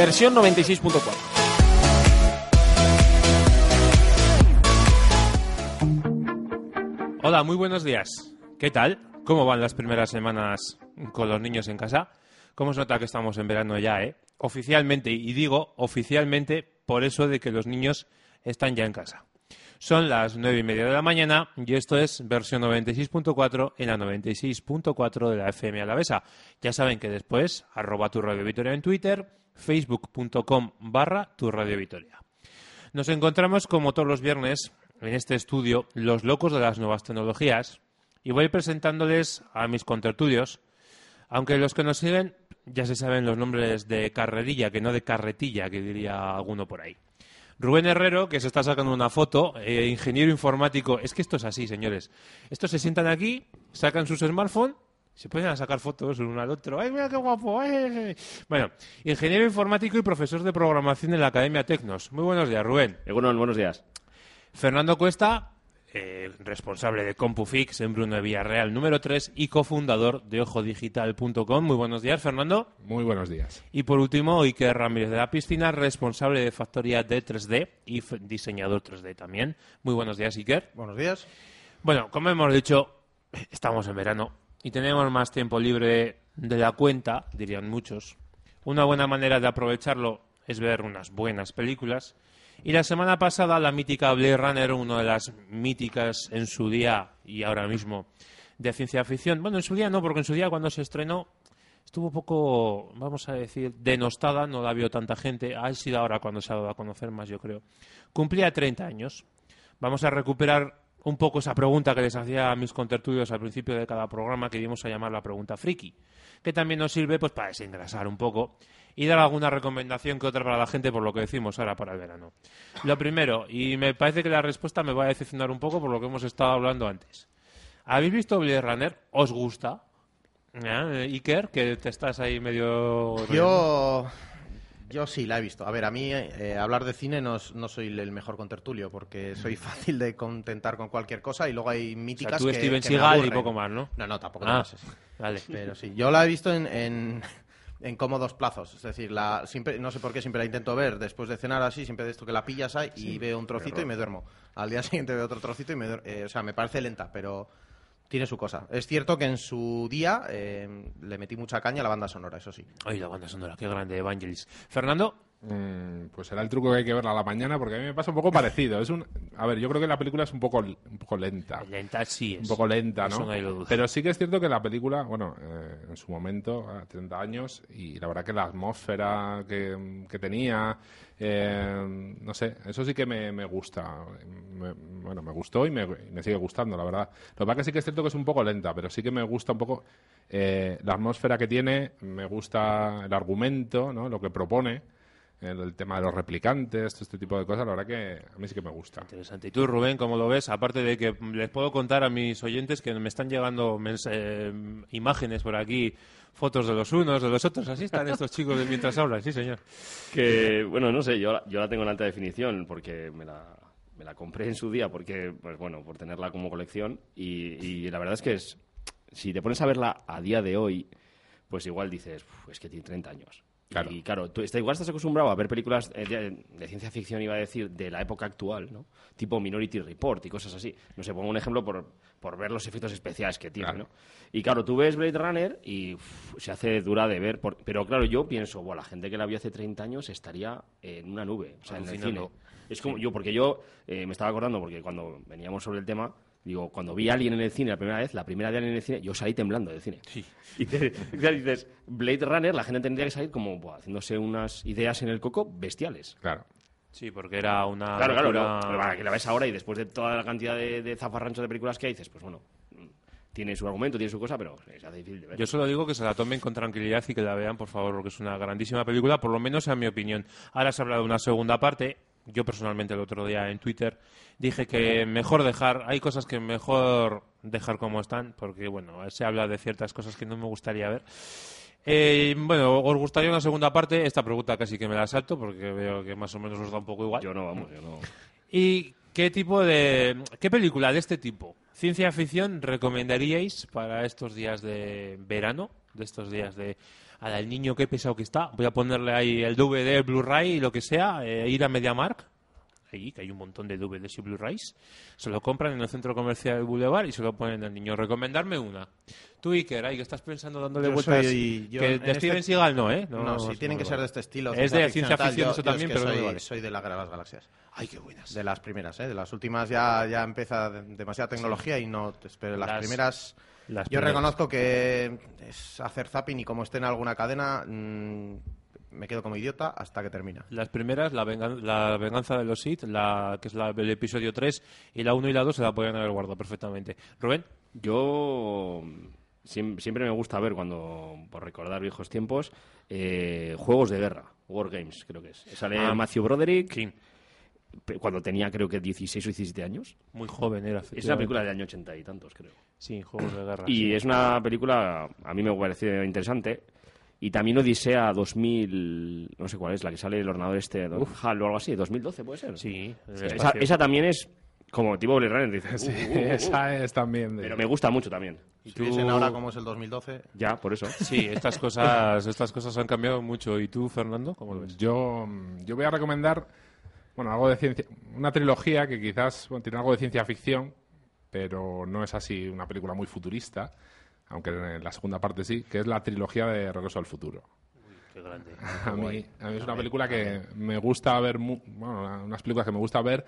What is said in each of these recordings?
Versión 96.4. Hola, muy buenos días. ¿Qué tal? ¿Cómo van las primeras semanas con los niños en casa? ¿Cómo se nota que estamos en verano ya, eh? Oficialmente, y digo oficialmente por eso de que los niños están ya en casa. Son las nueve y media de la mañana y esto es versión 96.4 en la 96.4 de la FM Alavesa. Ya saben que después, arroba tu radio Vitoria en Twitter, facebook.com barra tu radio Vitoria. Nos encontramos como todos los viernes en este estudio los locos de las nuevas tecnologías y voy presentándoles a mis contertulios, aunque los que nos siguen ya se saben los nombres de carrerilla, que no de carretilla, que diría alguno por ahí. Rubén Herrero, que se está sacando una foto, eh, ingeniero informático. Es que esto es así, señores. Estos se sientan aquí, sacan sus smartphones, se pueden a sacar fotos uno al otro. ¡Ay, mira qué guapo! ¡Ay! Bueno, ingeniero informático y profesor de programación en la Academia Tecnos. Muy buenos días, Rubén. Egunon, buenos días. Fernando Cuesta, eh, responsable de CompuFix en Bruno de Villarreal, número 3 y cofundador de ojodigital.com. Muy buenos días, Fernando. Muy buenos días. Y por último, Iker Ramírez de la Piscina, responsable de factoría de 3D y diseñador 3D también. Muy buenos días, Iker. Buenos días. Bueno, como hemos dicho, estamos en verano y tenemos más tiempo libre de la cuenta, dirían muchos. Una buena manera de aprovecharlo es ver unas buenas películas. Y la semana pasada la mítica Blade Runner, una de las míticas en su día y ahora mismo de ciencia ficción. Bueno, en su día no, porque en su día cuando se estrenó estuvo un poco, vamos a decir, denostada, no la vio tanta gente. Ha sido ahora cuando se ha dado a conocer más, yo creo. Cumplía 30 años. Vamos a recuperar un poco esa pregunta que les hacía a mis contertulios al principio de cada programa, que íbamos a llamar la pregunta friki, que también nos sirve pues para desengrasar un poco y dar alguna recomendación que otra para la gente por lo que decimos ahora para el verano. Lo primero, y me parece que la respuesta me va a decepcionar un poco por lo que hemos estado hablando antes. ¿Habéis visto Blade Runner? ¿Os gusta? Eh, Iker, que te estás ahí medio... Yo, yo sí la he visto. A ver, a mí eh, hablar de cine no, no soy el mejor contertulio porque soy fácil de contentar con cualquier cosa y luego hay O sea, míticas tú que, Steven que me Seagal y poco más, ¿no? No, no, tampoco Ah, pases. vale. Pero sí, yo la he visto en, en, en cómodos plazos. Es decir, la, siempre, no sé por qué siempre la intento ver después de cenar así, siempre de esto que la pillas ahí y veo un trocito y me duermo. Al día siguiente veo otro trocito y me duermo. o sea, me parece lenta, pero tiene su cosa. Es cierto que en su día eh, le metí mucha caña a la banda sonora, eso sí. Ay, la banda sonora, qué grande, Evangelis. Fernando, pues será el truco que hay que verla a la mañana porque a mí me pasa un poco parecido. Es un, a ver, yo creo que la película es un poco, un poco lenta. lenta sí es. Un poco lenta, ¿no? Pero sí que es cierto que la película, bueno, eh, en su momento, a 30 años, y la verdad que la atmósfera que, que tenía, eh, no sé, eso sí que me, me gusta. Me- bueno, me gustó y me, me sigue gustando, la verdad. Lo que pasa que sí que es cierto que es un poco lenta, pero sí que me gusta un poco eh, la atmósfera que tiene, me gusta el argumento, ¿no? Lo que propone. El, el tema de los replicantes, todo este tipo de cosas, la verdad que a mí sí que me gusta. Interesante. ¿Y tú, Rubén, cómo lo ves? Aparte de que les puedo contar a mis oyentes que me están llegando mens- eh, imágenes por aquí, fotos de los unos, de los otros. Así están estos chicos de mientras hablan, sí, señor. Que, bueno, no sé, yo, la- yo la tengo en alta definición porque me la, me la compré en su día porque, pues bueno, por tenerla como colección y, y la verdad es que es, si te pones a verla a día de hoy, pues igual dices, "Uf, es que tiene 30 años. Claro. Y claro, tú está, igual estás acostumbrado a ver películas eh, de, de ciencia ficción, iba a decir, de la época actual, ¿no? Tipo Minority Report y cosas así. No sé, pongo un ejemplo por, por ver los efectos especiales que tiene, Claro. ¿no? Y claro, tú ves Blade Runner y uf, se hace dura de ver. por- pero claro, yo pienso, bueno, la gente que la vio hace 30 años estaría en una nube, o sea, en el cine. Es como yo, porque yo eh, me estaba acordando, porque cuando veníamos sobre el tema, digo, cuando vi a alguien en el cine la primera vez, la primera de alguien en el cine, yo salí temblando del cine. Sí. Y te- dices, Blade Runner, la gente tendría que salir como buah, haciéndose unas ideas en el coco bestiales. Claro. Sí, porque era una. Claro, claro, locura- pero para que la ves ahora y después de toda la cantidad de, de zafarrancho de películas que hay, dices, pues bueno, tiene su argumento, tiene su cosa, pero se hace difícil de ver. Yo solo digo que se la tomen con tranquilidad y que la vean, por favor, porque es una grandísima película, por lo menos en mi opinión. Ahora se habla de una segunda parte. Yo personalmente el otro día en Twitter dije que mejor dejar, hay cosas que mejor dejar como están, porque bueno, se habla de ciertas cosas que no me gustaría ver. Eh, bueno, ¿os gustaría una segunda parte? Esta pregunta casi que me la salto porque veo que más o menos os da un poco igual. Yo no, vamos, yo no. ¿Y qué tipo de. ¿Qué película de este tipo, ciencia ficción, recomendaríais para estos días de verano? De estos días de. Al niño, qué pesado que está. Voy a ponerle ahí el DVD, el Blu-ray y lo que sea. eh, ir a MediaMark. Ahí, que hay un montón de DVDs y Blu-rays. Se lo compran en el centro comercial del Boulevard y se lo ponen al niño. Recomendarme una. Tú, Iker, ahí que estás pensando dándole Yo vueltas. soy- yo que de este- Steven Seagal no, ¿eh? No, sí, es tienen que ser de este estilo. Es de ciencia ficción Yo- eso es también, que pero no soy, me vale. soy de la las Galaxias. Ay, qué buenas. De las primeras, ¿eh? De las últimas ya, ya empieza de- demasiada tecnología y no... Pero las, Las- primeras... las yo primeras. reconozco que es hacer zapping y como esté en alguna cadena, mm, me quedo como idiota hasta que termina. Las primeras, la, vengan- la venganza de los Sith, la, que es la, el episodio 3, y la 1 y la 2 se la podrían haber guardado perfectamente. Rubén, Yo siem- siempre me gusta ver, cuando por recordar viejos tiempos, eh, juegos de guerra, War Games, creo que es. Sale Ah. Matthew Broderick, cuando tenía creo que 16 o 17 años. muy joven era. Es una película del año 80 y tantos, creo. Sí, juegos de guerra. Y sí. es una película, a mí me parece interesante. Y también Odisea 2000, no sé cuál es, la que sale el ordenador este, HAL o algo así, 2012 puede ser. Sí, esa, esa también es como tipo Blade Runner, dices, Sí, "Uh, uh, uh, uh". esa es también de... pero me gusta mucho también. ¿Y Si tú- viesen ahora como es el 2012... Ya, por eso. Sí, estas cosas, estas cosas han cambiado mucho. ¿Y tú, Fernando, cómo lo ves? Yo, yo voy a recomendar, bueno, algo de ciencia, una trilogía que quizás bueno, tiene algo de ciencia ficción, pero no es así una película muy futurista, aunque en la segunda parte sí, que es la trilogía de Regreso al Futuro. Qué grande. A mí, a mí es una película que me gusta ver, mu- bueno, una- unas películas que me gusta ver,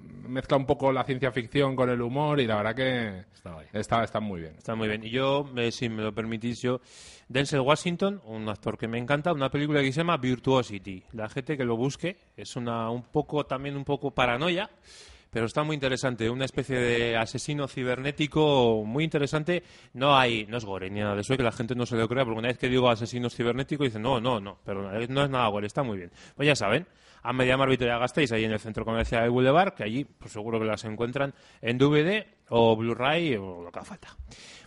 mezcla un poco la ciencia ficción con el humor y la verdad que está, está muy bien. Está muy bien. Y yo, eh, si me lo permitís, yo, Denzel Washington, un actor que me encanta, una película que se llama Virtuosity. La gente que lo busque es una un poco también un poco paranoia, pero está muy interesante. Una especie de asesino cibernético muy interesante. No hay, no es gore ni nada de eso, que la gente no se lo crea, porque una vez que digo asesinos cibernéticos dicen no, no, no, pero no es nada gore, está muy bien. Pues ya saben. A Mediamar Vitoria Gasteiz, ahí en el centro comercial del Boulevard, que allí pues seguro que las encuentran en DVD o Blu-ray o lo que haga falta.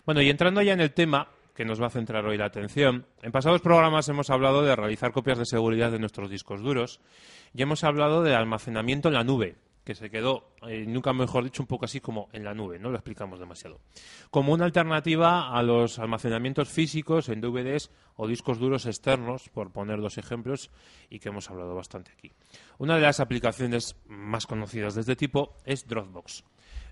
Bueno, y entrando ya en el tema que nos va a centrar hoy la atención, en pasados programas hemos hablado de realizar copias de seguridad de nuestros discos duros y hemos hablado de almacenamiento en la nube, que se quedó, eh, nunca mejor dicho, un poco así como en la nube, no lo explicamos demasiado. Como una alternativa a los almacenamientos físicos en DVDs o discos duros externos, por poner dos ejemplos, y que hemos hablado bastante aquí. Una de las aplicaciones más conocidas de este tipo es Dropbox.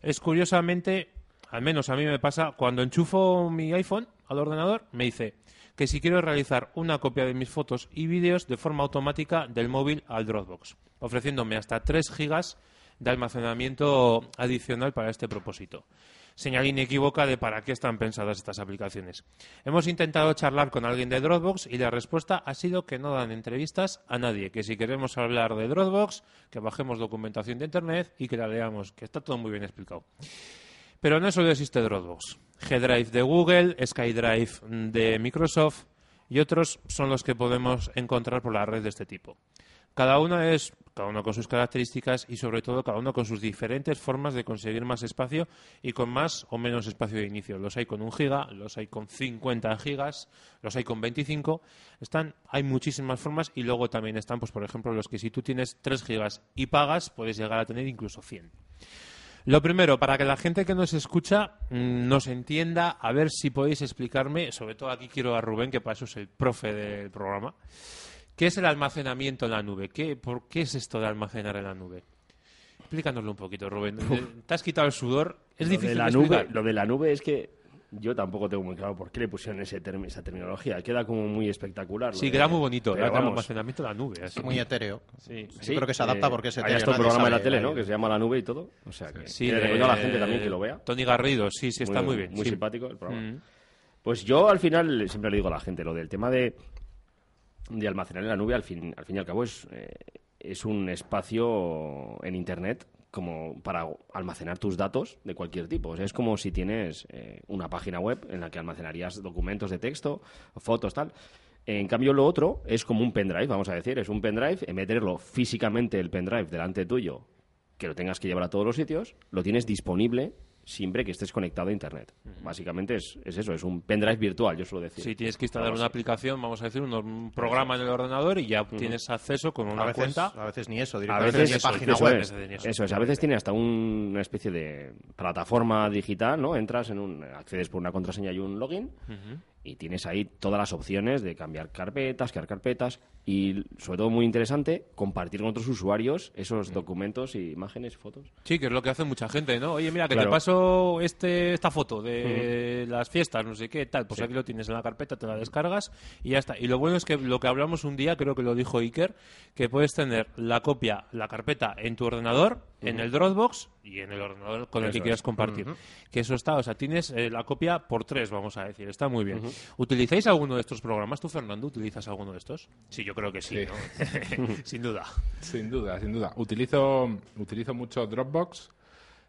Es curiosamente, al menos a mí me pasa, cuando enchufo mi iPhone al ordenador, me dice que si quiero realizar una copia de mis fotos y vídeos de forma automática del móvil al Dropbox, ofreciéndome hasta 3 gigas de almacenamiento adicional para este propósito. Señal inequívoca de para qué están pensadas estas aplicaciones. Hemos intentado charlar con alguien de Dropbox y la respuesta ha sido que no dan entrevistas a nadie, que si queremos hablar de Dropbox, que bajemos documentación de Internet y que la leamos, que está todo muy bien explicado. Pero no solo existe Dropbox. G-Drive de Google, SkyDrive de Microsoft y otros son los que podemos encontrar por la red de este tipo. Cada uno es, cada uno con sus características y sobre todo cada uno con sus diferentes formas de conseguir más espacio y con más o menos espacio de inicio. Los hay con un giga, los hay con 50 gigas, los hay con 25. Están, hay muchísimas formas y luego también están, pues por ejemplo, los que si tú tienes 3 gigas y pagas, puedes llegar a tener incluso 100. Lo primero, para que la gente que nos escucha mm, nos entienda, a ver si podéis explicarme, sobre todo aquí quiero a Rubén, que para eso es el profe del programa, ¿qué es el almacenamiento en la nube? ¿Qué, ¿Por qué es esto de almacenar en la nube? Explícanoslo un poquito, Rubén. Te has quitado el sudor. Es Lo difícil de la de nube, explicar. lo de la nube es que yo tampoco tengo muy claro por qué le pusieron ese term- esa terminología. Queda como muy espectacular. Sí, de- queda muy bonito. pero el vamos, almacenamiento en la nube. así. Muy etéreo. Sí. Yo creo que se adapta eh, porque es Hay hasta un programa en la tele. ¿no? Que se llama La Nube y todo. O sea, que Sí, que le de- recomiendo a la gente también que lo vea. Tony Garrido, sí, sí, está muy, bien. Muy sí. simpático el programa. Mm. Pues yo al final siempre le digo a la gente lo del tema de, de almacenar en la nube, al fin, al fin y al cabo es, eh, es un espacio en Internet como para almacenar tus datos de cualquier tipo. O sea, es como si tienes eh, una página web en la que almacenarías documentos de texto, fotos, tal. En cambio, lo otro es como un pendrive, vamos a decir. Es un pendrive, en vez de tenerlo físicamente el pendrive delante tuyo, que lo tengas que llevar a todos los sitios, lo tienes disponible siempre que estés conectado a Internet. Básicamente es, es eso, es un pendrive virtual, yo suelo decir. Sí, tienes que instalar Vamos, una aplicación, vamos a decir, un, un programa en el ordenador y ya tienes acceso con A una veces, cuenta. a veces ni eso, A directamente veces ni eso, página eso web. es, eso. es, a veces tiene hasta un- una especie de plataforma digital, ¿no? Entras en un, accedes por una contraseña y un login y tienes ahí todas las opciones de cambiar carpetas, crear carpetas y sobre todo muy interesante compartir con otros usuarios Mm. esos documentos y imágenes, fotos. Sí, que es lo que hace mucha gente, ¿no? Oye, mira, que Claro. te paso este, esta foto de las fiestas, no sé qué, tal. Pues aquí lo tienes en la carpeta, te la descargas y ya está. Y lo bueno es que lo que hablamos un día, creo que lo dijo Iker, que puedes tener la copia, la carpeta en tu ordenador, en el Dropbox y en el ordenador con el que quieras compartir. Que eso está, o sea, tienes eh, la copia por tres, vamos a decir. Está muy bien. ¿Utilizáis alguno de estos programas? ¿Tú, Fernando, utilizas alguno de estos? Sí, yo creo que sí, Sí. ¿no? Sin duda. Sin duda, sin duda. Utilizo, utilizo mucho Dropbox.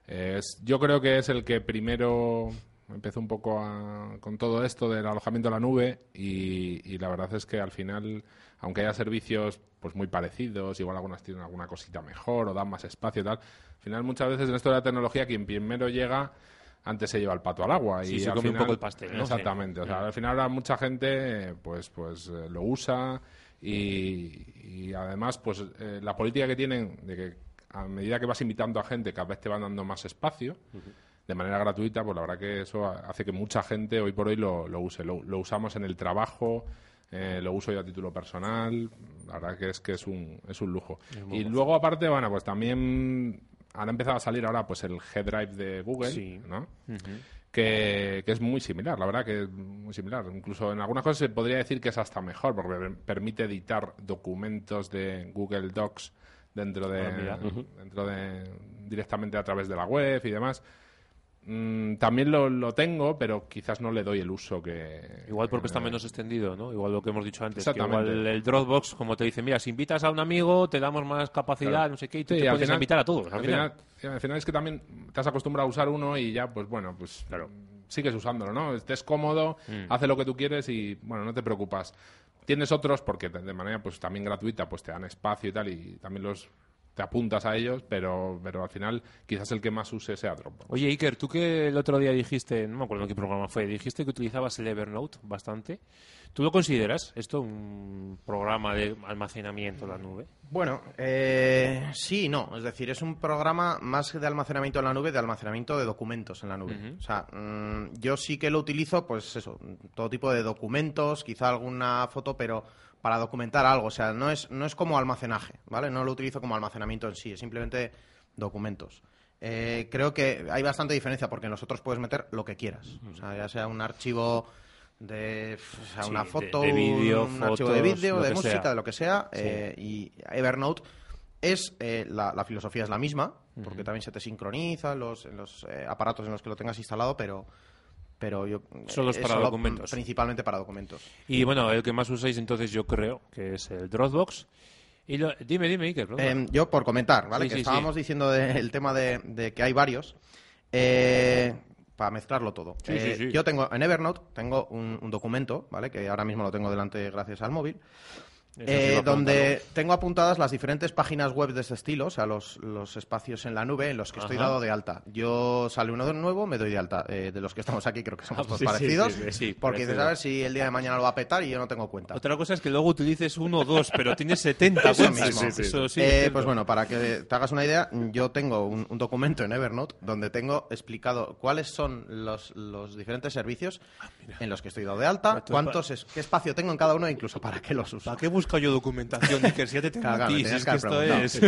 Es- yo creo que es el que primero empezó un poco a- con todo esto del alojamiento a la nube y, y la verdad es que al final, aunque haya servicios pues muy parecidos, igual algunas tienen alguna cosita mejor o dan más espacio y tal, al final muchas veces en esto de la tecnología quien primero llega antes se lleva el pato al agua Sí, y se come un poco el pastel, ¿no? Exactamente. O sea, al final ahora mucha gente pues pues eh, lo usa y, y además pues eh, la política que tienen de que a medida que vas invitando a gente cada vez te van dando más espacio de manera gratuita, pues la verdad que eso hace que mucha gente hoy por hoy lo, lo use. Lo, lo usamos en el trabajo, eh, lo uso yo a título personal, la verdad que es que es un, es un lujo. Y luego aparte, bueno, pues también han empezado a salir ahora pues el G-Drive de Google, Sí. ¿no? que, que es muy similar, la verdad que es muy similar. Incluso en algunas cosas se podría decir que es hasta mejor, porque per- permite editar documentos de Google Docs dentro de, Ah, dentro de directamente a través de la web y demás. Mm, también lo, lo tengo, pero quizás no le doy el uso que... Igual porque está menos extendido, ¿no? Igual lo que hemos dicho antes. Que Exactamente. igual el Dropbox, como te dice, mira, si invitas a un amigo, te damos más capacidad, Claro. no sé qué, y tú Sí, te al puedes final- invitar a todos. Al Al final. final, sí, al final es que también te has acostumbrado a usar uno y ya, pues bueno, pues sigues usándolo, ¿no? Estés cómodo, Mm. hace lo que tú quieres y, bueno, no te preocupas. Tienes otros porque de manera pues también gratuita pues te dan espacio y tal y también los te apuntas a ellos, pero, pero al final quizás el que más use sea Dropbox. Oye, Iker, tú que el otro día dijiste, no me acuerdo en qué programa fue, dijiste que utilizabas el Evernote bastante. ¿Tú lo consideras esto un programa de almacenamiento en la nube? Bueno, eh, sí y no. Es decir, es un programa más de almacenamiento en la nube, de almacenamiento de documentos en la nube. O sea, mm, yo sí que lo utilizo, pues eso, todo tipo de documentos, quizá alguna foto, pero para documentar algo. O sea, no es, no es como almacenaje, ¿vale? No lo utilizo como almacenamiento en sí, es simplemente documentos. Eh, creo que hay bastante diferencia porque en los otros puedes meter lo que quieras. O sea, ya sea un archivo de o sea, Sí, una foto, de un archivo de vídeo, de música, sea. de lo que sea. eh, y Evernote es eh, la, la filosofía es la misma, porque también se te sincroniza en los, en los eh, aparatos en los que lo tengas instalado, pero pero yo Solo es para solo, documentos. principalmente para documentos. Y bueno, el que más usáis entonces yo creo que es el Dropbox. Y lo- dime, dime, Iker. Eh, yo por comentar, ¿vale? Sí, que sí, estábamos diciendo del tema de, de que hay varios. eh, para mezclarlo todo. Sí, Eh, sí, sí. Yo tengo en Evernote tengo un, un documento, ¿vale? Que ahora mismo lo tengo delante gracias al móvil. Eh, donde tengo apuntadas las diferentes páginas web de este estilo, o sea, los, los espacios en la nube en los que estoy dado de alta. Yo sale uno de nuevo, me doy de alta. Eh, de los que estamos aquí creo que somos Ah, todos sí, parecidos. sí, sí, sí, porque dices, a ver si el día de mañana lo va a petar y yo no tengo cuenta. Otra cosa es que luego utilices uno o dos, pero tienes 70 Eso mismo. Eso sí, Eh, pues bueno, para que te hagas una idea, yo tengo un, un documento en Evernote donde tengo explicado cuáles son los, los diferentes servicios en los que estoy dado de alta, cuántos es- qué espacio tengo en cada uno e incluso para qué los uso. ¿Para qué busco yo documentación, Iker? Si ya te tengo Claro, si es que que esto es...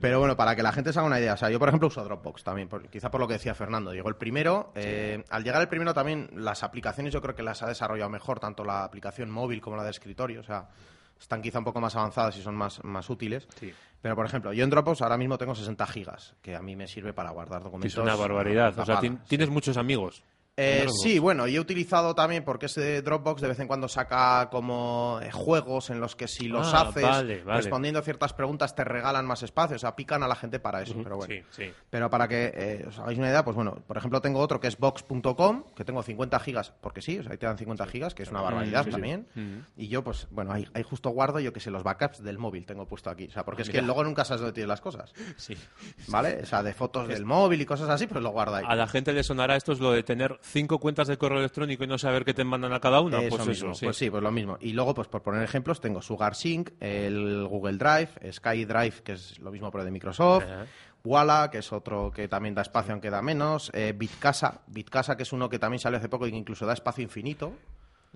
Pero bueno, para que la gente se haga una idea, o sea, yo por ejemplo uso Dropbox también, por- quizá por lo que decía Fernando, llegó el primero, eh, al llegar el primero también las aplicaciones yo creo que las ha desarrollado mejor, tanto la aplicación móvil como la de escritorio, o sea, están quizá un poco más avanzadas y son más, más útiles. Sí. Pero por ejemplo, yo en Dropbox ahora mismo tengo 60 gigas, que a mí me sirve para guardar documentos. Es una barbaridad. O sea, sí. tienes muchos amigos. Eh, sí, bueno, y he utilizado también, porque ese Dropbox de vez en cuando saca como eh, juegos en los que si los Ah, haces vale, vale. respondiendo a ciertas preguntas te regalan más espacio, o sea, pican a la gente para eso, pero bueno. Sí, sí. Pero para que eh, os hagáis una idea, pues bueno, por ejemplo tengo otro que es box.com, que tengo 50 gigas, porque sí, o sea, ahí te dan 50 gigas, que es una barbaridad también. Y yo, pues bueno, ahí, ahí justo guardo, yo que sé, los backups del móvil tengo puesto aquí. O sea, porque es que luego nunca sabes dónde tienes las cosas, Sí. ¿vale? O sea, de fotos del móvil y cosas así, pues lo guardo ahí. A la gente le sonará esto es lo de tener cinco cuentas de correo electrónico y no saber qué te mandan a cada una. Eso pues mismo, eso, sí. pues sí, pues lo mismo. Y luego, pues por poner ejemplos, tengo SugarSync, el Google Drive, SkyDrive, que es lo mismo pero de Microsoft. Walla, que es otro que también da espacio aunque da menos, eh, Bitcasa, Bitcasa, que es uno que también salió hace poco y que incluso da espacio infinito.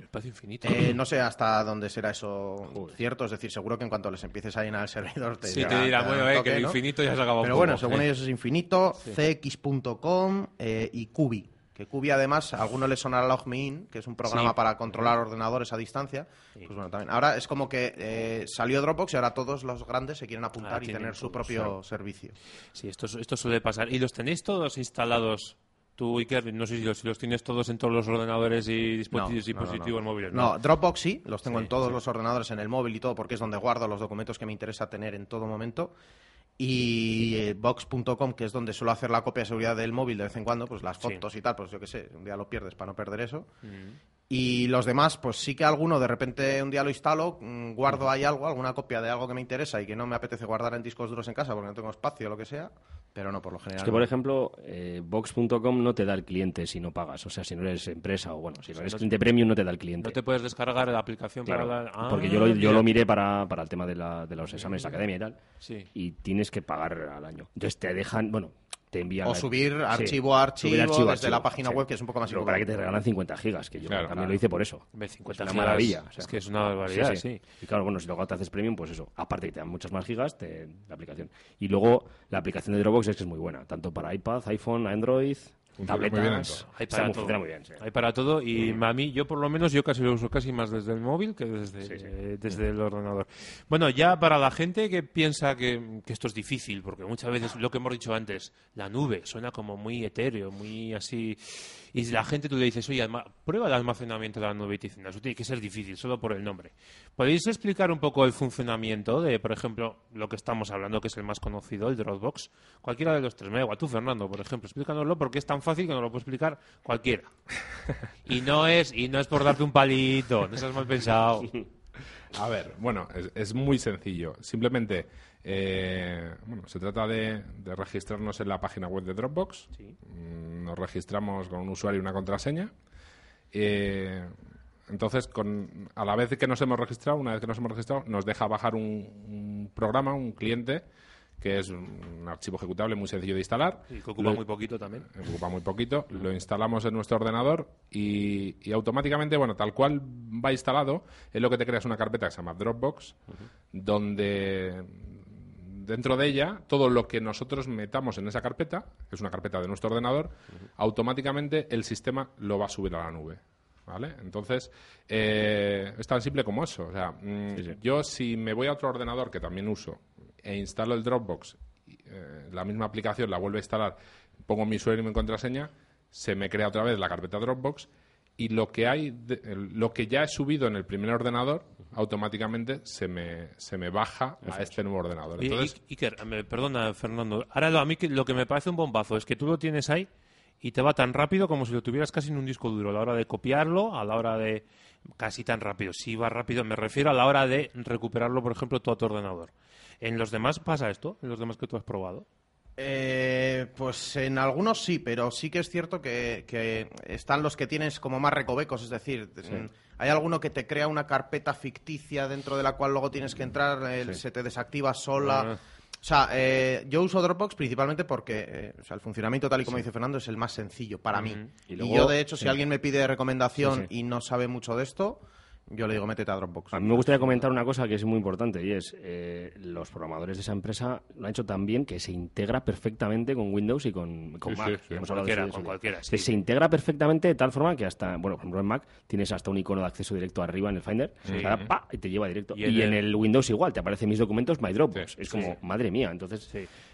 Espacio infinito. Eh, no sé hasta dónde será eso cierto, es decir, seguro que en cuanto les empieces a llenar el servidor te sí, dirá- te dirá, bueno, eh, toque, que el ¿no? infinito ya se acabó. Pero bueno, según ellos es infinito, cx.com eh, y Cubi. Que Cubi además, a alguno le sonará LogMeIn, que es un programa Sí. para controlar ordenadores a distancia. Pues bueno, también. Ahora es como que eh, salió Dropbox y ahora todos los grandes se quieren apuntar Ahora y tener su propio servicio. Sí, esto, esto suele pasar. ¿Y los tenéis todos instalados? Tú, Iker, no sé si los, si los tienes todos en todos los ordenadores y dispositivos, No, no, dispositivos no, no. móviles. No, Dropbox sí, los tengo Sí, en todos sí. los ordenadores, en el móvil y todo, porque es donde guardo los documentos que me interesa tener en todo momento. Y eh, Box.com, que es donde suelo hacer la copia de seguridad del móvil de vez en cuando, pues las Sí. fotos y tal, pues yo qué sé, un día lo pierdes para no perder eso. Mm. Y los demás, pues sí que alguno de repente un día lo instalo, mm, guardo ahí algo, alguna copia de algo que me interesa y que no me apetece guardar en discos duros en casa porque no tengo espacio o lo que sea, pero no, por lo general. Es que, no. por ejemplo, eh, Vox.com no te da el cliente si no pagas. O sea, si no eres empresa o, bueno, si no eres cliente premium, no te da el cliente. No te puedes descargar la aplicación Claro, para la... Ah, porque yo lo, yo lo miré para, para el tema de, la- de los exámenes de academia y tal. Sí. Y tienes que pagar al año. Entonces te dejan, bueno, te envían. O la- subir Sí, archivo a archivo subir desde archivo, la página sí. web, que es un poco más Pero para que te regalan 50 gigas, que yo Claro, también claro. lo hice por eso. Hombre, 50 Es una gigas, maravilla. o sea, es que es una barbaridad, sí. Y claro, bueno, si luego te haces premium, pues eso. Aparte que te dan muchas más gigas, te, la aplicación. Y luego la aplicación de Dropbox es que es muy buena, tanto para iPad, iPhone, Android, Funciona muy bien en tabletas. todo. Hay para muy- todo. funciona muy bien, sí. Hay para todo y a mí, yo por lo menos, yo casi lo uso casi más desde el móvil que desde, Sí, sí. eh, desde el ordenador. Bueno, ya para la gente que piensa que, que esto es difícil, porque muchas veces lo que hemos dicho antes, la nube suena como muy etéreo, muy así. Y la gente tú le dices, oye, prueba el almacenamiento de la nube y te eso tiene que ser difícil, solo por el nombre. ¿Podéis explicar un poco el funcionamiento de, por ejemplo, lo que estamos hablando, que es el más conocido, el Dropbox? Cualquiera de los tres, me da igual. Tú, Fernando, por ejemplo, explícanoslo porque es tan fácil que nos lo puede explicar cualquiera. Y no es, y no es por darte un palito, no seas mal pensado. A ver, bueno, es muy sencillo. Simplemente, eh, bueno, se trata de, de registrarnos en la página web de Dropbox. Mm, Nos registramos con un usuario y una contraseña. Eh, entonces, con, a la vez que nos hemos registrado, una vez que nos hemos registrado, nos deja bajar un, un programa, un cliente, que es un archivo ejecutable muy sencillo de instalar. Y que ocupa Lo- muy poquito también. ocupa muy poquito, lo instalamos en nuestro ordenador y, y automáticamente, bueno, tal cual va instalado, es lo que te creas una carpeta que se llama Dropbox, donde dentro de ella todo lo que nosotros metamos en esa carpeta, que es una carpeta de nuestro ordenador, automáticamente el sistema lo va a subir a la nube. ¿Vale? Entonces, eh, es tan simple como eso. O sea, mm, yo si me voy a otro ordenador que también uso e instalo el Dropbox, eh, la misma aplicación la vuelvo a instalar, pongo mi usuario y mi contraseña, se me crea otra vez la carpeta Dropbox y lo que hay, de- lo que ya he subido en el primer ordenador, automáticamente se me, se me baja a este nuevo ordenador. Entonces, I- Iker, me- perdona, Fernando. Ahora lo, a mí que- lo que me parece un bombazo es que tú lo tienes ahí y te va tan rápido como si lo tuvieras casi en un disco duro. A la hora de copiarlo, a la hora de... Casi tan rápido. Si va rápido, me refiero a la hora de recuperarlo, por ejemplo, todo a tu ordenador. ¿En los demás pasa esto? ¿En los demás que tú has probado? Eh, pues en algunos sí, pero sí que es cierto que, que están los que tienes como más recovecos, es decir, mm, hay alguno que te crea una carpeta ficticia dentro de la cual luego tienes que entrar, eh, se te desactiva sola. Ah. O sea, eh, yo uso Dropbox principalmente porque eh, o sea, el funcionamiento tal y como dice Fernando es el más sencillo para mí. Y yo, de hecho, si alguien me pide recomendación sí. y no sabe mucho de esto, yo le digo métete a Dropbox. A mí me gustaría comentar una cosa que es muy importante y es eh, los programadores de esa empresa lo han hecho tan bien que se integra perfectamente con Windows y con, con Sí, Mac. sí, sí. Hemos hablado de Cualquiera, eso, con cualquiera. Se integra perfectamente de tal forma que hasta, bueno, por ejemplo en Mac tienes hasta un icono de acceso directo arriba en el Finder, o sea, pa, y te lleva directo. Y Y, en el- el... Windows igual, te aparecen mis documentos, My Dropbox. Sí, es sí, como, madre mía, entonces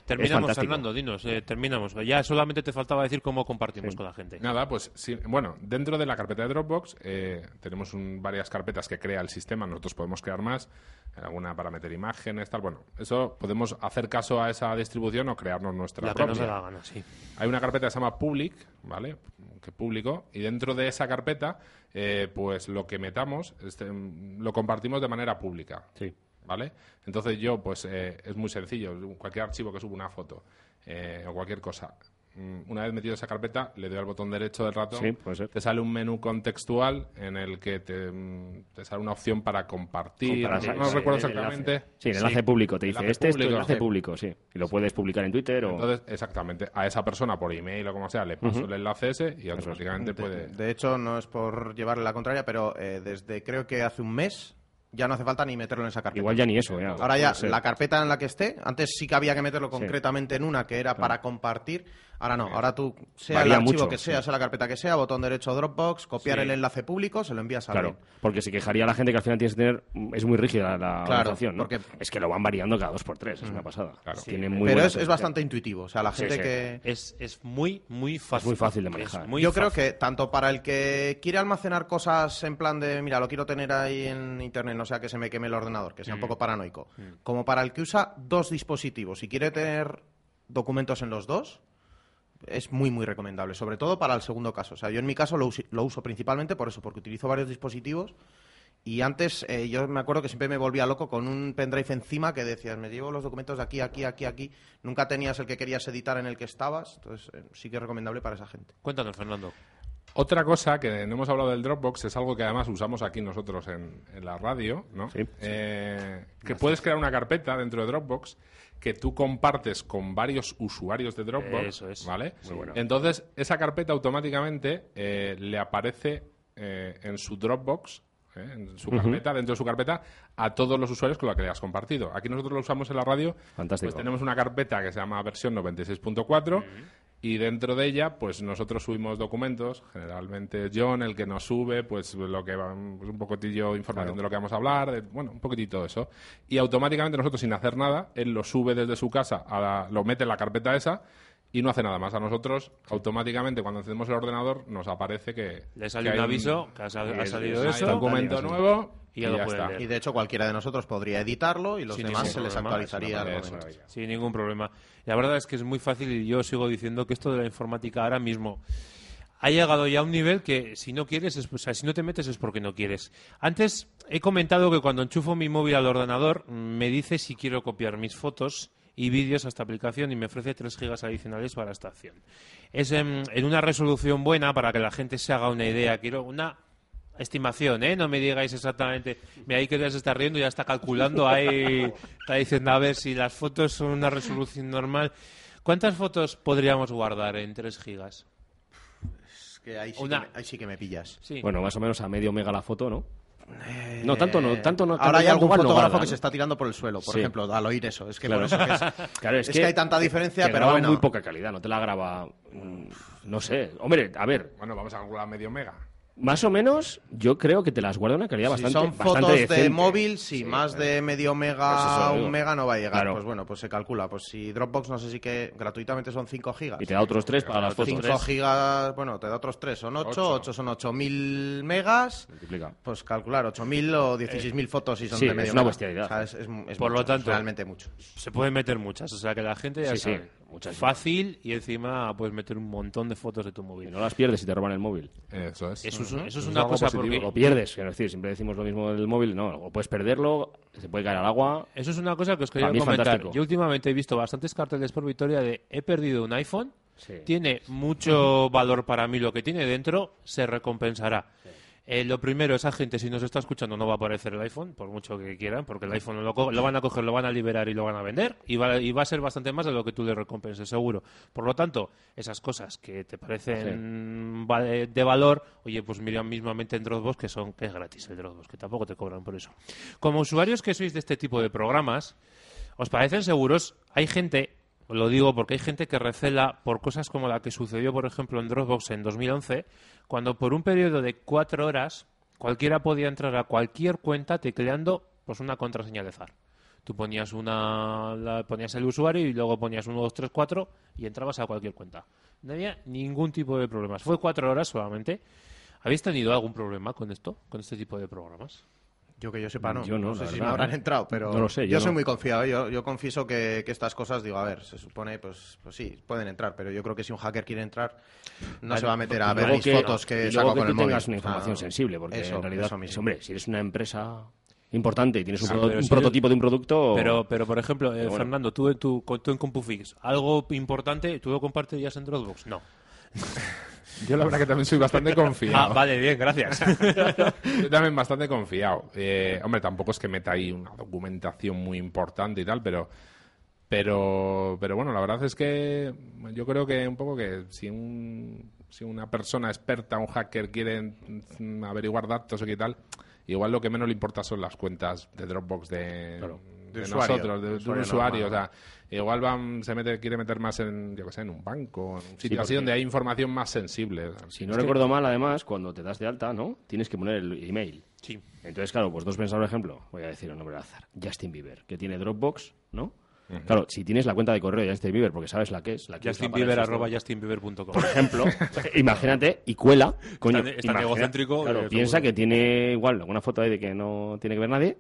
Terminamos. Fernando, dinos, eh, terminamos. Ya solamente te faltaba decir cómo compartimos con la gente. Nada, pues sí, bueno, dentro de la carpeta de Dropbox eh, tenemos un- varias carpetas que crea el sistema, nosotros podemos crear más, alguna para meter imágenes, tal, bueno, eso podemos hacer caso a esa distribución o crearnos nuestra La que nos propia. la gana, sí. Hay una carpeta que se llama Public, ¿vale? Que público, y dentro de esa carpeta, eh, pues lo que metamos este, lo compartimos de manera pública. Sí. ¿Vale? Entonces yo, pues eh, es muy sencillo. Cualquier archivo que suba una foto eh, o cualquier cosa, mm, una vez metido esa carpeta, le doy al botón derecho del ratón, Sí, puede ser. te sale un menú contextual en el que te, mm, te sale una opción para compartir. Compartir, no sí, recuerdo el exactamente. enlace. Sí, el enlace público. Te dice, Enlace este es tu enlace sí. público, sí. Y lo puedes publicar en Twitter o... Entonces, exactamente, a esa persona por email o como sea, le paso el enlace ese y automáticamente De, puede... de hecho, no es por llevarle la contraria, pero eh, desde creo que hace un mes ya no hace falta ni meterlo en esa carpeta. Igual ya ni eso, ya. Ahora ya, la carpeta en la que esté, antes sí que había que meterlo concretamente en una que era para compartir, ahora no, ahora tú, sea Varía el archivo mucho, que sea, sí. sea la carpeta que sea, botón derecho Dropbox, copiar Sí. el enlace público, se lo envías a Claro, alguien. porque se quejaría la gente que al final tienes que tener... Es muy rígida la Claro, organización, ¿no? porque- Es que lo van variando cada dos por tres, es una pasada. Claro. Tiene muy Pero es, es bastante intuitivo, o sea, la Sí, gente sí. que... Es, es muy, muy fácil. muy fácil de Es manejar. muy Yo creo que tanto para el que quiere almacenar cosas en plan de, mira, lo quiero tener ahí en internet, no sea que se me queme el ordenador, que sea un poco paranoico, como para el que usa dos dispositivos y quiere tener documentos en los dos, es muy, muy recomendable, sobre todo para el segundo caso. O sea, yo en mi caso lo, usi- lo uso principalmente por eso, porque utilizo varios dispositivos y antes eh, yo me acuerdo que siempre me volvía loco con un pendrive encima que decías, me llevo los documentos de aquí, aquí, aquí, aquí. Nunca tenías el que querías editar en el que estabas, entonces eh, sí que es recomendable para esa gente. Cuéntanos, Fernando. Otra cosa que no hemos hablado del Dropbox es algo que además usamos aquí nosotros en, en la radio, ¿no? Sí. Eh, que puedes crear una carpeta dentro de Dropbox que tú compartes con varios usuarios de Dropbox, Eso es. ¿vale? Muy bueno. Entonces, esa carpeta automáticamente eh, le aparece eh, en su Dropbox, ¿eh? en su carpeta, dentro de su carpeta, a todos los usuarios con los que le has compartido. Aquí nosotros lo usamos en la radio. Fantástico. Pues tenemos una carpeta que se llama versión 96.4 y dentro de ella, pues nosotros subimos documentos. Generalmente John, el que nos sube, pues lo que va, pues, un poquitillo de información de lo que vamos a hablar, de- bueno, un poquitito de eso. Y automáticamente nosotros, sin hacer nada, él lo sube desde su casa, a la- lo mete en la carpeta esa y no hace nada más. A nosotros, automáticamente, cuando encendemos el ordenador, nos aparece que. Le sale que un aviso que ha, ha salido es- eso. documento y nuevo Y y ya ya, está. leer. Y de hecho cualquiera de nosotros podría editarlo y los Sin demás se les actualizaría. Sin ningún problema. La verdad es que es muy fácil y yo sigo diciendo que esto de la informática ahora mismo ha llegado ya a un nivel que si no quieres, es- o sea, si no te metes es porque no quieres. Antes he comentado que cuando enchufo mi móvil al ordenador me dice si quiero copiar mis fotos y vídeos a esta aplicación y me ofrece 3 gigas adicionales para esta acción. Es em, en una resolución buena para que la gente se haga una idea. Quiero una estimación, ¿eh? No me digáis exactamente. Mira, ahí que ya se está riendo, ya está calculando, ahí está diciendo a ver si las fotos son una resolución normal. ¿Cuántas fotos podríamos guardar en 3 gigas? Es que ahí sí, Una- que me, ahí sí que me pillas. Sí. Bueno, más o menos a medio mega la foto, ¿no? No, tanto no, tanto no. Ahora hay algún igual no fotógrafo guarda, que ¿no? se está tirando por el suelo, por Sí. ejemplo, al oír eso. Es que Claro. por eso que es, Claro, es que hay tanta diferencia, que pero graba bueno. muy poca calidad, no te la graba. mm, No sé. Hombre, a ver, Bueno, vamos a calcular medio mega. Más o menos, yo creo que te las guarda una calidad Si bastante. son bastante fotos de decente. móvil, sí, más de medio Pues mega digo. un mega no va a llegar. Claro. Pues bueno, pues se calcula. Pues si Dropbox no sé si que gratuitamente son 5 gigas. Y te da otros tres para las fotos. 5 gigas, bueno, te da otros 3, son 8, Ocho. 8 son 8000 megas. Multiplica. Pues calcular 8.000 o 16.000 fotos si son sí, de medio es una mega. bestialidad. O sea, es, es- es Por lo mucho, tanto- realmente mucho. Se pueden meter muchas, o sea que la gente ya Sí, sí, sabe. Muchas. Fácil y encima puedes meter un montón de fotos de tu Y móvil. no las pierdes si te roban el móvil. Eso es. Eso es, eso es es una cosa positivo. porque Lo pierdes, quiero decir, siempre decimos lo mismo del móvil. No, o puedes perderlo, se puede caer al agua. Eso es una cosa que os quería comentar. fantástico. Yo últimamente he visto bastantes carteles por Vitoria de he perdido un iPhone, Sí. tiene mucho valor para mí lo que tiene dentro, se recompensará. Eh, lo primero, esa gente, si nos está escuchando, no va a aparecer el iPhone, por mucho que quieran, porque el iPhone lo, van a coger, lo van a liberar y lo van a vender, y va, y va a ser bastante más de lo que tú le recompenses, seguro. Por lo tanto, esas cosas que te parecen va- de, valor, oye, pues mira mismamente en Dropbox, que son que es gratis el Dropbox, que tampoco te cobran por eso. Como usuarios que sois de este tipo de programas, ¿os parecen seguros? Hay gente, lo digo porque hay gente que recela por cosas como la que sucedió, por ejemplo, en Dropbox en 2011, cuando por un periodo de cuatro horas cualquiera podía entrar a cualquier cuenta tecleando pues una contraseña de ZAR. Tú ponías una, la- ponías el usuario y luego ponías 1, 2, 3, 4 y entrabas a cualquier cuenta. No había ningún tipo de problemas. Fue cuatro horas solamente. ¿Habéis tenido algún problema con esto, con este tipo de programas? Yo que yo sepa, no. Yo no, sé la si verdad, me habrán ¿eh? entrado, pero No lo sé, yo, yo soy no. muy confiado. ¿eh? Yo, yo confieso que, que estas cosas, digo, a ver, se supone, pues, pues sí, pueden entrar, pero yo creo que si un hacker quiere entrar, no se va a meter a ver mis que- fotos y que luego saco que con tú el móvil. tengas una información sensible, porque eso, en realidad, hombre, si eres una empresa importante y tienes un, Ah, prodo- pero un si prototipo de un producto... Pero, pero por ejemplo, eh, Pero bueno. Fernando, tú en, tu, con- tú en CompuFix, ¿algo importante tú lo compartirías en Dropbox? No. Yo la verdad que también soy bastante Ah, confiado. vale, bien, gracias. Yo también bastante confiado. Eh, hombre, tampoco es que meta ahí una documentación muy importante y tal, pero, pero, pero bueno, la verdad es que yo creo que un poco que si un, si una persona experta, un hacker quiere mm, averiguar datos o qué tal, igual lo que menos le importa son las cuentas de Dropbox de, Claro. De De usuario, nosotros, de, de un usuario. O sea, igual van, se mete, quiere meter más en, yo que sé, en un banco, en un sitio así donde hay información más sensible. Si no Es que- recuerdo mal, además, cuando te das de alta, ¿no? Tienes que poner el email. Sí. Entonces, claro, pues dos pensar, por ejemplo, voy a decir un nombre al azar, Justin Bieber, que tiene Dropbox, ¿no? Claro, si tienes la cuenta de correo de Justin Bieber, porque sabes la que es, la que JustinBieber, sistema, arroba justinbieber.com. por ejemplo, imagínate, y cuela, coño, tan- es tan imagina- egocéntrico, claro, eh, piensa seguro. que tiene igual alguna foto ahí de que no tiene que ver nadie,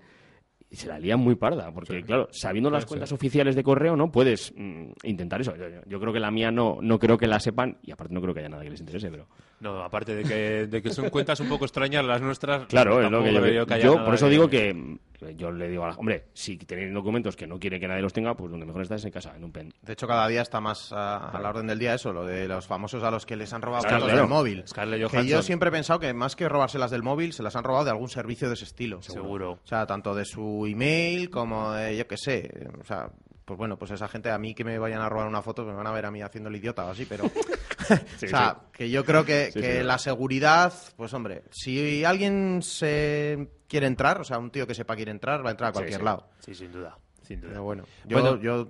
y se la lía muy parda, porque claro, sabiendo las cuentas oficiales de correo, ¿no? Puedes mm, intentar eso. Yo, creo que la mía no, no creo que la sepan, y aparte no creo que haya nada que les interese, pero... No, aparte de que, de que son cuentas un poco extrañas las nuestras. Claro, es lo que yo, creo que haya yo por eso digo que yo le digo a la hombre, si tienen documentos que no quiere que nadie los tenga, pues donde mejor está es en casa, en un pen. De hecho, cada día está más a, a la orden del día eso, lo de los famosos a los que les han robado fotos claro. del móvil. Scarlett Que yo siempre he pensado que más que robárselas del móvil, se las han robado de algún servicio de ese estilo. Seguro. O sea, tanto de su email como de, yo qué sé, o sea, pues bueno, pues esa gente a mí que me vayan a robar una foto, me van a ver a mí haciendo el idiota o así, pero... o sea, que yo creo que, Sí, que la seguridad, pues hombre, si alguien se quiere entrar, o sea, un tío que sepa quiere entrar, va a entrar a cualquier lado. Sí, sin duda. Sin duda. Pero bueno, yo, Bueno. yo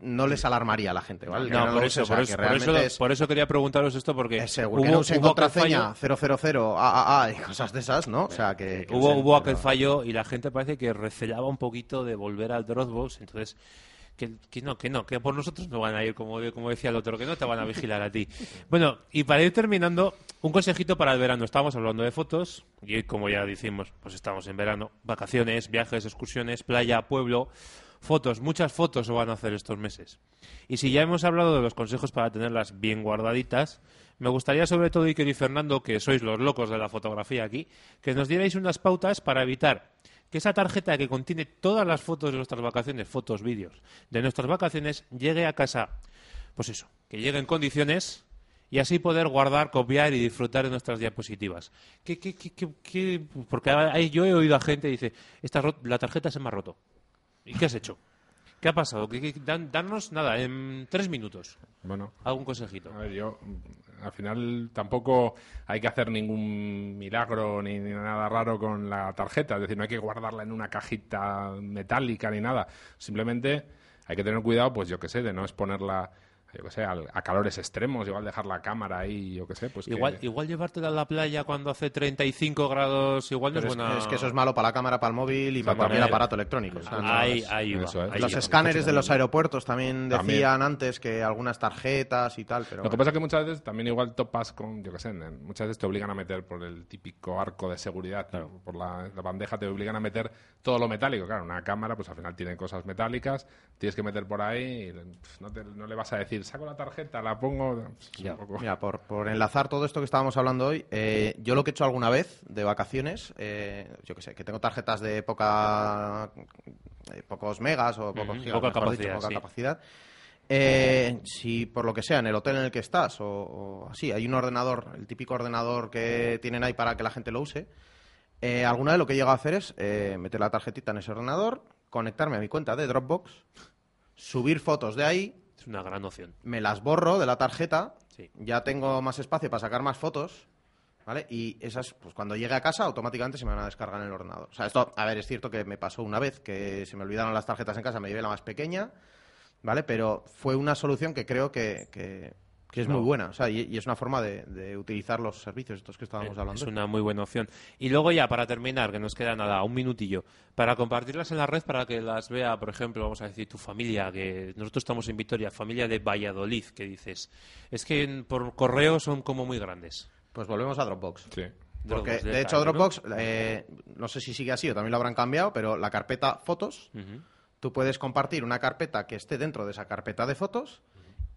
no les alarmaría a la gente, ¿vale? No, lo por eso, por, eso, por, eso, realmente es- por eso quería preguntaros esto porque es seguro hubo, que no usen contraseña fallo- 000 AAA y cosas de esas, ¿no? O sea, que... que Hubo, usen, hubo aquel fallo y la gente parece que recelaba un poquito de volver al Dropbox, entonces que, no, que no, que por nosotros no van a ir, como, como decía el otro, que no te van a vigilar a ti. Bueno, y para ir terminando, un consejito para el verano. Estábamos hablando de fotos y como ya decimos, pues estamos en verano, vacaciones, viajes, excursiones, playa, pueblo, fotos, muchas fotos se van a hacer estos meses. Y si ya hemos hablado de los consejos para tenerlas bien guardaditas, me gustaría sobre todo, Iker y Fernando, que sois los locos de la fotografía aquí, que nos dierais unas pautas para evitar que esa tarjeta que contiene todas las fotos de nuestras vacaciones, fotos, vídeos de nuestras vacaciones, llegue a casa, pues eso, que llegue en condiciones y así poder guardar, copiar y disfrutar de nuestras diapositivas. ¿Qué, qué, qué? Porque yo he oído a gente que dice, Esta la tarjeta se me ha roto. ¿Y qué has hecho? ¿Qué ha pasado? ¿Qué, qué- dan- darnos, nada, en tres minutos, Bueno, algún consejito. A ver, yo al final tampoco hay que hacer ningún milagro ni, ni nada raro con la tarjeta, es decir, no hay que guardarla en una cajita metálica ni nada, simplemente hay que tener cuidado, pues yo que sé, de no exponerla, yo que sé, al- a, calores extremos, igual dejar la cámara ahí, yo que sé, pues que- Igual, igual llevártela a la playa cuando hace 35 grados, igual no es es, buena... es que eso es malo para la cámara, para el móvil y para cualquier aparato electrónico. o sea, no Ahí, es- ahí va. Eso es. ahí Los escáneres de los aeropuertos también decían También. antes que algunas tarjetas y tal, pero Lo que pasa es que muchas veces también igual topas con, yo que sé, muchas veces te obligan a meter por el típico arco de seguridad, por la, la bandeja te obligan a meter todo lo metálico. Claro, una cámara pues al final tiene cosas metálicas, tienes que meter por ahí y pff, no, te- no le vas a decir, saco la tarjeta, la pongo... es un Ya. poco- Mira, por, por enlazar todo esto que estábamos hablando hoy, eh, yo lo que he hecho alguna vez de vacaciones, eh, yo que sé, que tengo tarjetas de poca, eh, pocos megas o pocos gigas, poca capacidad, dicho, poca sí. capacidad, Eh, si por lo que sea, en el hotel en el que estás o, o así, hay un ordenador, el típico ordenador que tienen ahí para que la gente lo use, eh, alguna vez lo que he llegado a hacer es eh, meter la tarjetita en ese ordenador, conectarme a mi cuenta de Dropbox, subir fotos de ahí, Es una gran opción. me las borro de la tarjeta, Sí. ya tengo más espacio para sacar más fotos, ¿vale? Y esas, pues cuando llegue a casa, automáticamente se me van a descargar en el ordenador. O sea, esto, a ver, es cierto que me pasó una vez que se me olvidaron las tarjetas en casa, me llevé la más pequeña, ¿vale? Pero fue una solución que creo que, que- que es No. muy buena, o sea, y, y es una forma de, de utilizar los servicios estos que estábamos hablando. Es una muy buena opción. Y luego ya, para terminar, que nos queda nada, un minutillo, para compartirlas en la red para que las vea, por ejemplo, vamos a decir, tu familia, que nosotros estamos en Vitoria, familia de Valladolid, que dices, es que en- por correo son como muy grandes. Pues volvemos a Dropbox. Sí. Porque, Dropbox, de hecho. Dropbox, eh, ¿no? sé si sigue así o también lo habrán cambiado, pero la carpeta fotos, tú puedes compartir una carpeta que esté dentro de esa carpeta de fotos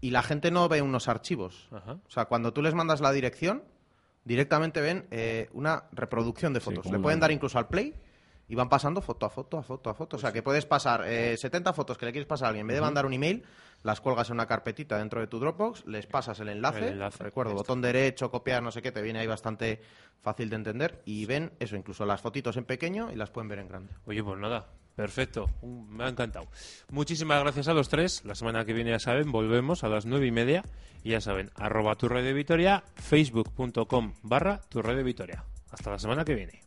y la gente no ve unos archivos. Ajá. O sea, cuando tú les mandas la dirección, directamente ven eh, una reproducción de fotos. Le pueden dar incluso al play y van pasando foto a foto a foto a foto. o Pues sea, que puedes pasar eh, 70 fotos que le quieres pasar a alguien. En vez de mandar un email, las cuelgas en una carpetita dentro de tu Dropbox, les pasas el enlace. El enlace, recuerdo, botón derecho, copiar, no sé qué, te viene ahí bastante fácil de entender. Y ven eso, incluso las fotitos en pequeño y las pueden ver en grande. Oye, pues nada, perfecto, me ha encantado. Muchísimas gracias a los tres. La semana que viene, ya saben, volvemos a las nueve y media. Y ya saben, arroba tu de Vitoria, facebook.com barra tu de Vitoria. Hasta la semana que viene.